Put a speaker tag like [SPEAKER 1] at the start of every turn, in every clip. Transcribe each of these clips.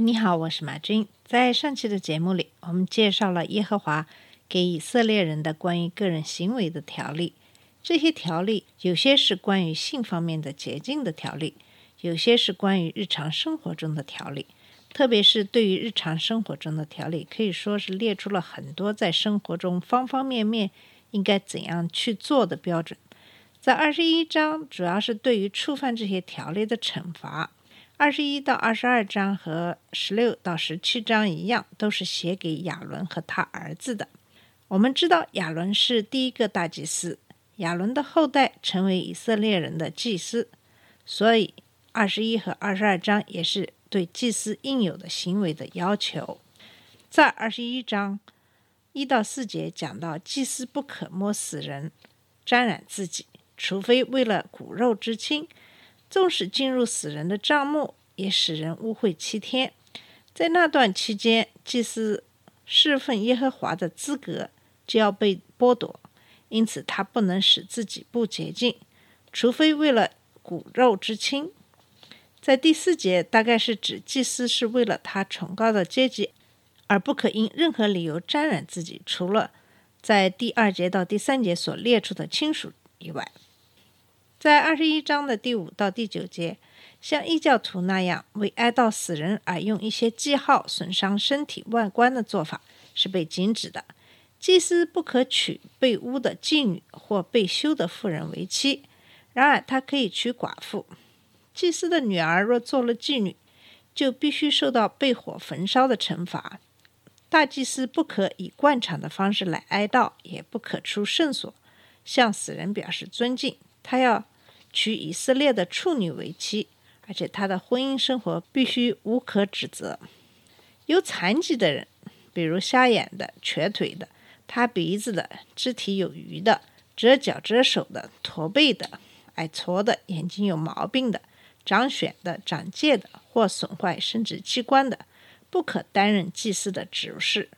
[SPEAKER 1] 你好，我是马军。在上期的节目里，我们介绍了耶和华给以色列人的关于个人行为的条例。这些条例有些是关于性方面的洁净的条例，有些是关于日常生活中的条例。特别是对于日常生活中的条例，可以说是列出了很多在生活中方方面面应该怎样去做的标准。在二十一章，主要是对于触犯这些条例的惩罚。二十一到二十二章和十六到十七章一样，都是写给亚伦和他儿子的。我们知道亚伦是第一个大祭司，亚伦的后代成为以色列人的祭司，所以二十一和二十二章也是对祭司应有的行为的要求。在二十一章一到四节讲到，祭司不可摸死人，沾染自己，除非为了骨肉之亲。纵使进入死人的帐幕，也使人污秽七天。在那段期间，祭司侍奉耶和华的资格就要被剥夺，因此他不能使自己不洁净，除非为了骨肉之亲。在第四节，大概是指祭司是为了他崇高的阶级，而不可因任何理由沾染自己，除了在第二节到第三节所列出的亲属以外。在二十一章的第五到第九节，像异教徒那样为哀悼死人而用一些记号损伤身体外观的做法是被禁止的。祭司不可娶被污的妓女或被休的妇人为妻，然而他可以娶寡妇。祭司的女儿若做了妓女，就必须受到被火焚烧的惩罚。大祭司不可以惯常的方式来哀悼，也不可出圣所向死人表示尊敬。他要娶以色列的处女为妻，而且他的婚姻生活必须无可指责。有残疾的人，比如瞎眼的、瘸腿的、塌鼻子的、肢体有余的、折脚折手的、驼背的、矮矬的、眼睛有毛病的、长癣的、长疥的或损坏生殖器官的，不可担任祭司的职事。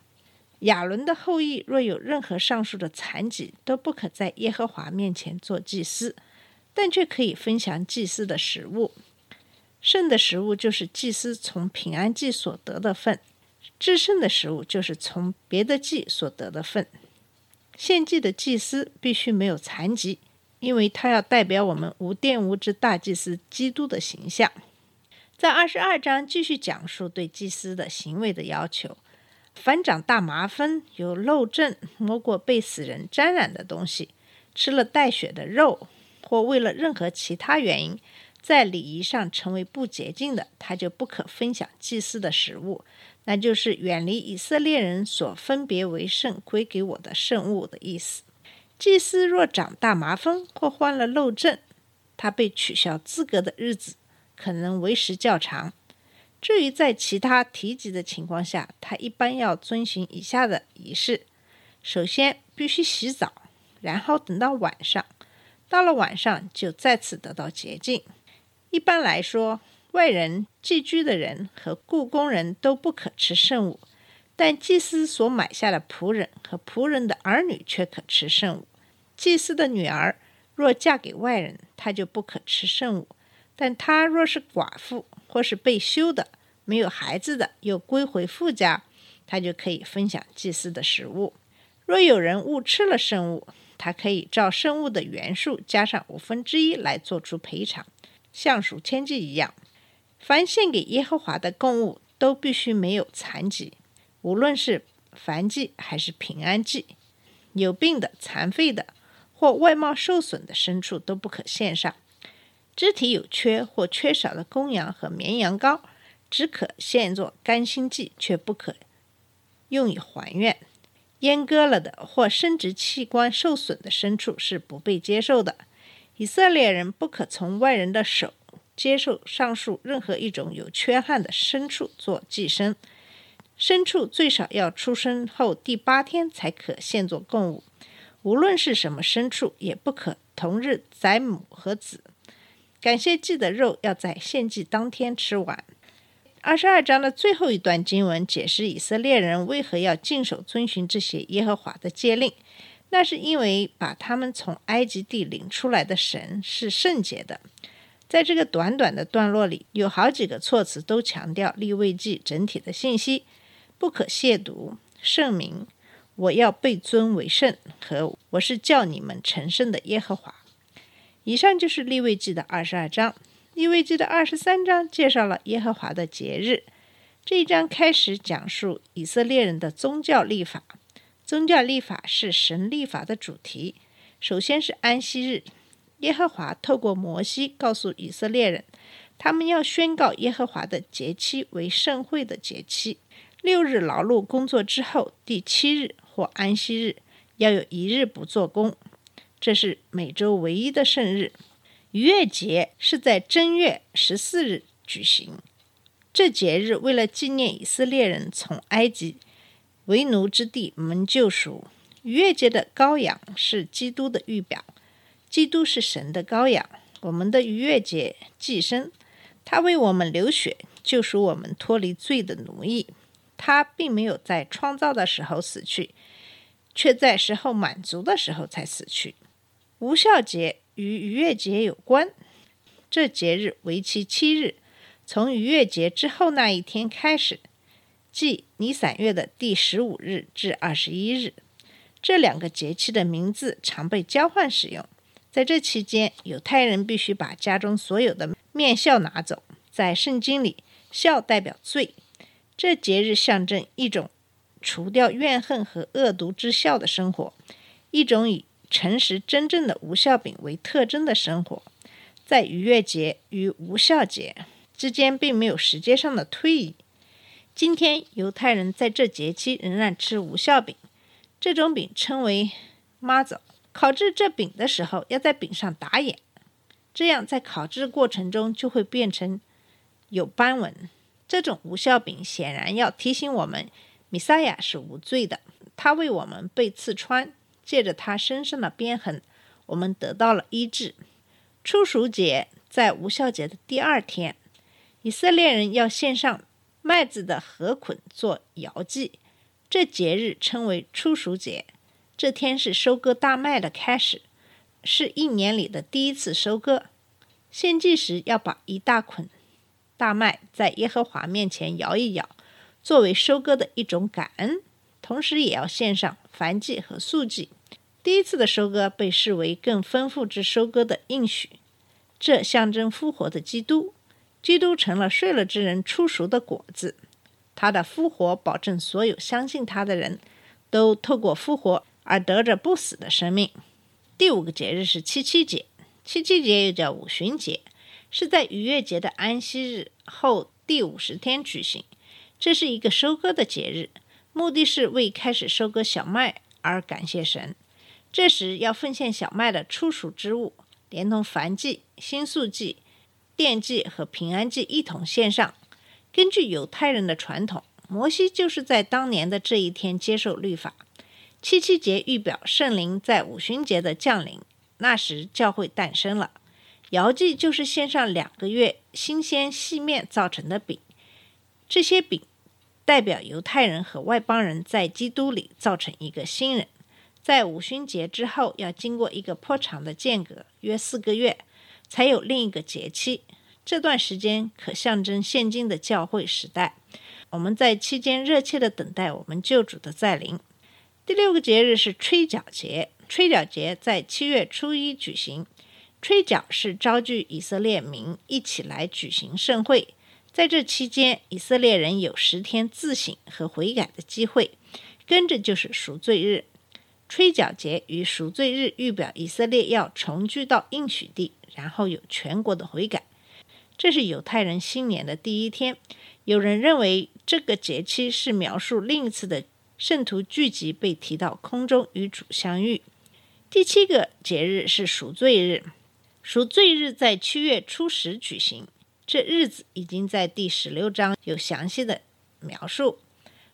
[SPEAKER 1] 亚伦的后裔若有任何上述的残疾，都不可在耶和华面前做祭司，但却可以分享祭司的食物。圣的食物就是祭司从平安祭所得的份，至圣的食物就是从别的祭所得的份。献祭的祭司必须没有残疾，因为他要代表我们无玷污之大祭司基督的形象。在二十二章继续讲述对祭司的行为的要求。凡长大麻风、有漏症、摸过被死人沾染的东西、吃了带血的肉，或为了任何其他原因，在礼仪上成为不洁净的，他就不可分享祭司的食物，那就是远离以色列人所分别为圣归给我的圣物的意思。祭司若长大麻风或患了漏症，他被取消资格的日子可能为时较长。至于在其他提及的情况下，他一般要遵循以下的仪式：首先必须洗澡，然后等到晚上，到了晚上就再次得到洁净。一般来说，外人、寄居的人和雇工人都不可吃圣物，但祭司所买下的仆人和仆人的儿女却可吃圣物。祭司的女儿若嫁给外人，她就不可吃圣物；但她若是寡妇，或是被休的、没有孩子的，又归回父家，她就可以分享祭司的食物。若有人误吃了圣物，它可以照生物的原数加上五分之一来做出赔偿，像数千计一样。凡献给耶和华的供物，都必须没有残疾，无论是凡祭还是平安祭。有病的、残废的或外貌受损的牲畜都不可献上。肢体有缺或缺少的公羊和绵羊羔，只可献作甘心祭，却不可用以还愿。阉割了的或生殖器官受损的牲畜是不被接受的。以色列人不可从外人的手接受上述任何一种有缺憾的牲畜做祭牲。牲畜最少要出生后第八天才可献作供物，无论是什么牲畜，也不可同日宰母和子。感谢祭的肉要在献祭当天吃完。二十二章的最后一段经文解释以色列人为何要尽守遵循这些耶和华的诫令，那是因为把他们从埃及地领出来的神是圣洁的。在这个短短的段落里，有好几个措辞都强调立位记整体的信息：不可亵渎、圣名、我要被尊为圣和我是叫你们成圣的耶和华。以上就是立位记的二十二章。利未记的二十三章介绍了耶和华的节日。这一章开始讲述以色列人的宗教立法。宗教立法是神立法的主题。首先是安息日，耶和华透过摩西告诉以色列人，他们要宣告耶和华的节期为盛会的节期。六日劳碌工作之后，第七日或安息日要有一日不做工，这是每周唯一的圣日。逾越节是在正月十四日举行。这节日为了纪念以色列人从埃及为奴之地蒙救赎。逾越节的羔羊是基督的预表，基督是神的羔羊。我们的逾越节祭牲，他为我们流血，救赎我们脱离罪的奴役。他并没有在创造的时候死去，却在时候满足的时候才死去。无效节。与逾越节有关，这节日为期七日，从逾越节之后那一天开始，即尼散月的第十五日至二十一日。这两个节气的名字常被交换使用。在这期间，犹太人必须把家中所有的面笑拿走。在圣经里，笑代表罪。这节日象征一种除掉怨恨和恶毒之笑的生活，一种以。诚实、真正的无效饼为特征的生活，在逾越节与无效节之间并没有时间上的推移。今天犹太人在这节期仍然吃无效饼，这种饼称为妈走。烤制这饼的时候，要在饼上打眼，这样在烤制过程中就会变成有斑纹。这种无效饼显然要提醒我们，米撒亚是无罪的，他为我们被刺穿。借着他身上的鞭痕，我们得到了医治。初熟节在无效节的第二天，以色列人要献上麦子的禾捆做摇祭，这节日称为初熟节。这天是收割大麦的开始，是一年里的第一次收割。献祭时要把一大捆大麦在耶和华面前摇一摇，作为收割的一种感恩。同时也要献上燔祭和素祭。第一次的收割被视为更丰富之收割的应许，这象征复活的基督。基督成了睡了之人出熟的果子。他的复活保证所有相信他的人都透过复活而得着不死的生命。第五个节日是七七节，七七节又叫五旬节，是在逾越节的安息日后第五十天举行。这是一个收割的节日。目的是为开始收割小麦而感谢神。这时要奉献小麦的初熟之物，连同燔祭、新素祭、奠祭和平安祭一同献上。根据犹太人的传统，摩西就是在当年的这一天接受律法。七七节预表圣灵在五旬节的降临，那时教会诞生了。摇祭就是献上两个月新鲜细面造成的饼，这些饼。代表犹太人和外邦人在基督里造成一个新人，在五旬节之后要经过一个颇长的间隔，约四个月，才有另一个节期。这段时间可象征现今的教会时代。我们在期间热切的等待我们救主的再临。第六个节日是吹角节，吹角节在七月初一举行。吹角是召聚以色列民一起来举行盛会。在这期间，以色列人有十天自省和悔改的机会，跟着就是赎罪日。吹角节与赎罪日预表以色列要重聚到应许地，然后有全国的悔改。这是犹太人新年的第一天。有人认为这个节期是描述另一次的圣徒聚集被提到空中与主相遇。第七个节日是赎罪日，赎罪日在七月初十举行。这日子已经在第十六章有详细的描述。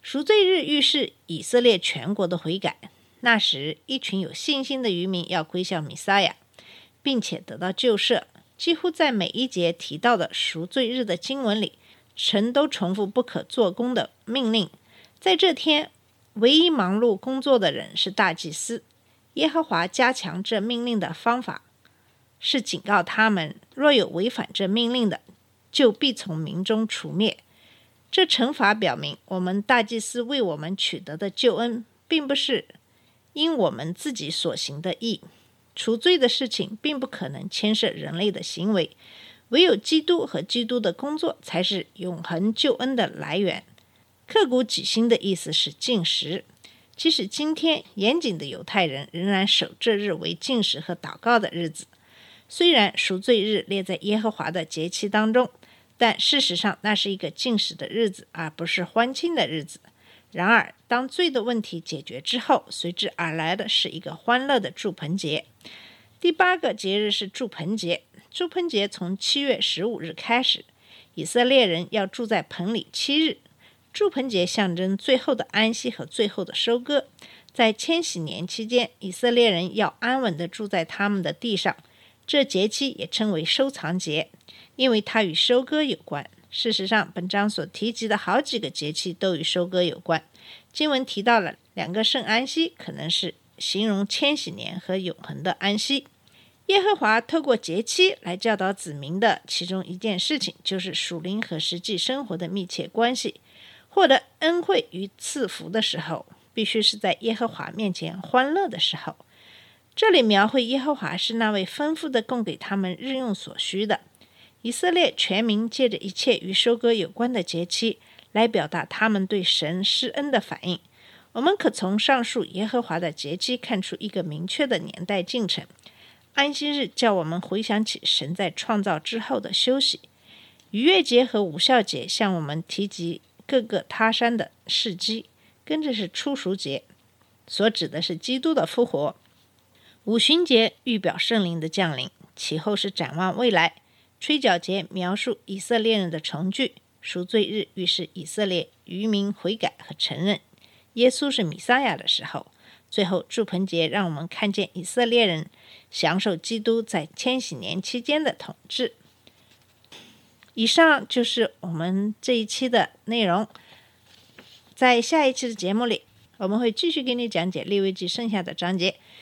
[SPEAKER 1] 赎罪日预示以色列全国的悔改。那时，一群有信心的渔民要归向弥撒亚，并且得到救赦。几乎在每一节提到的赎罪日的经文里，神都重复不可做工的命令。在这天，唯一忙碌工作的人是大祭司。耶和华加强这命令的方法，是警告他们：若有违反这命令的，就必从民中除灭。这惩罚表明，我们大祭司为我们取得的救恩，并不是因我们自己所行的义。除罪的事情并不可能牵涉人类的行为，唯有基督和基督的工作才是永恒救恩的来源。刻骨己心的意思是禁食。即使今天严谨的犹太人仍然守这日为禁食和祷告的日子。虽然赎罪日列在耶和华的节期当中，但事实上那是一个禁食的日子，而不是欢庆的日子。然而，当罪的问题解决之后，随之而来的是一个欢乐的祝棚节。第八个节日是祝棚节。祝棚节从七月十五日开始，以色列人要住在棚里七日。祝棚节象征最后的安息和最后的收割。在千禧年期间，以色列人要安稳地住在他们的地上。这节期也称为收藏节，因为它与收割有关。事实上，本章所提及的好几个节气都与收割有关。经文提到了两个圣安息，可能是形容千禧年和永恒的安息。耶和华透过节期来教导子民的其中一件事情，就是属灵和实际生活的密切关系。获得恩惠与赐福的时候，必须是在耶和华面前欢乐的时候。这里描绘耶和华是那位丰富的供给他们日用所需的。以色列全民借着一切与收割有关的节期，来表达他们对神施恩的反应。我们可从上述耶和华的节期看出一个明确的年代进程。安息日叫我们回想起神在创造之后的休息。逾越节和无效节向我们提及各个他山的事迹。跟着是初熟节，所指的是基督的复活。五旬节预表圣灵的降临，其后是展望未来。吹角节描述以色列人的重聚，赎罪日预示以色列渔民悔改和承认耶稣是弥撒亚的时候。最后祝棚节让我们看见以色列人享受基督在千禧年期间的统治。以上就是我们这一期的内容，在下一期的节目里，我们会继续给你讲解利未记剩下的章节。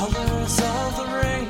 [SPEAKER 2] colors of the rainbow.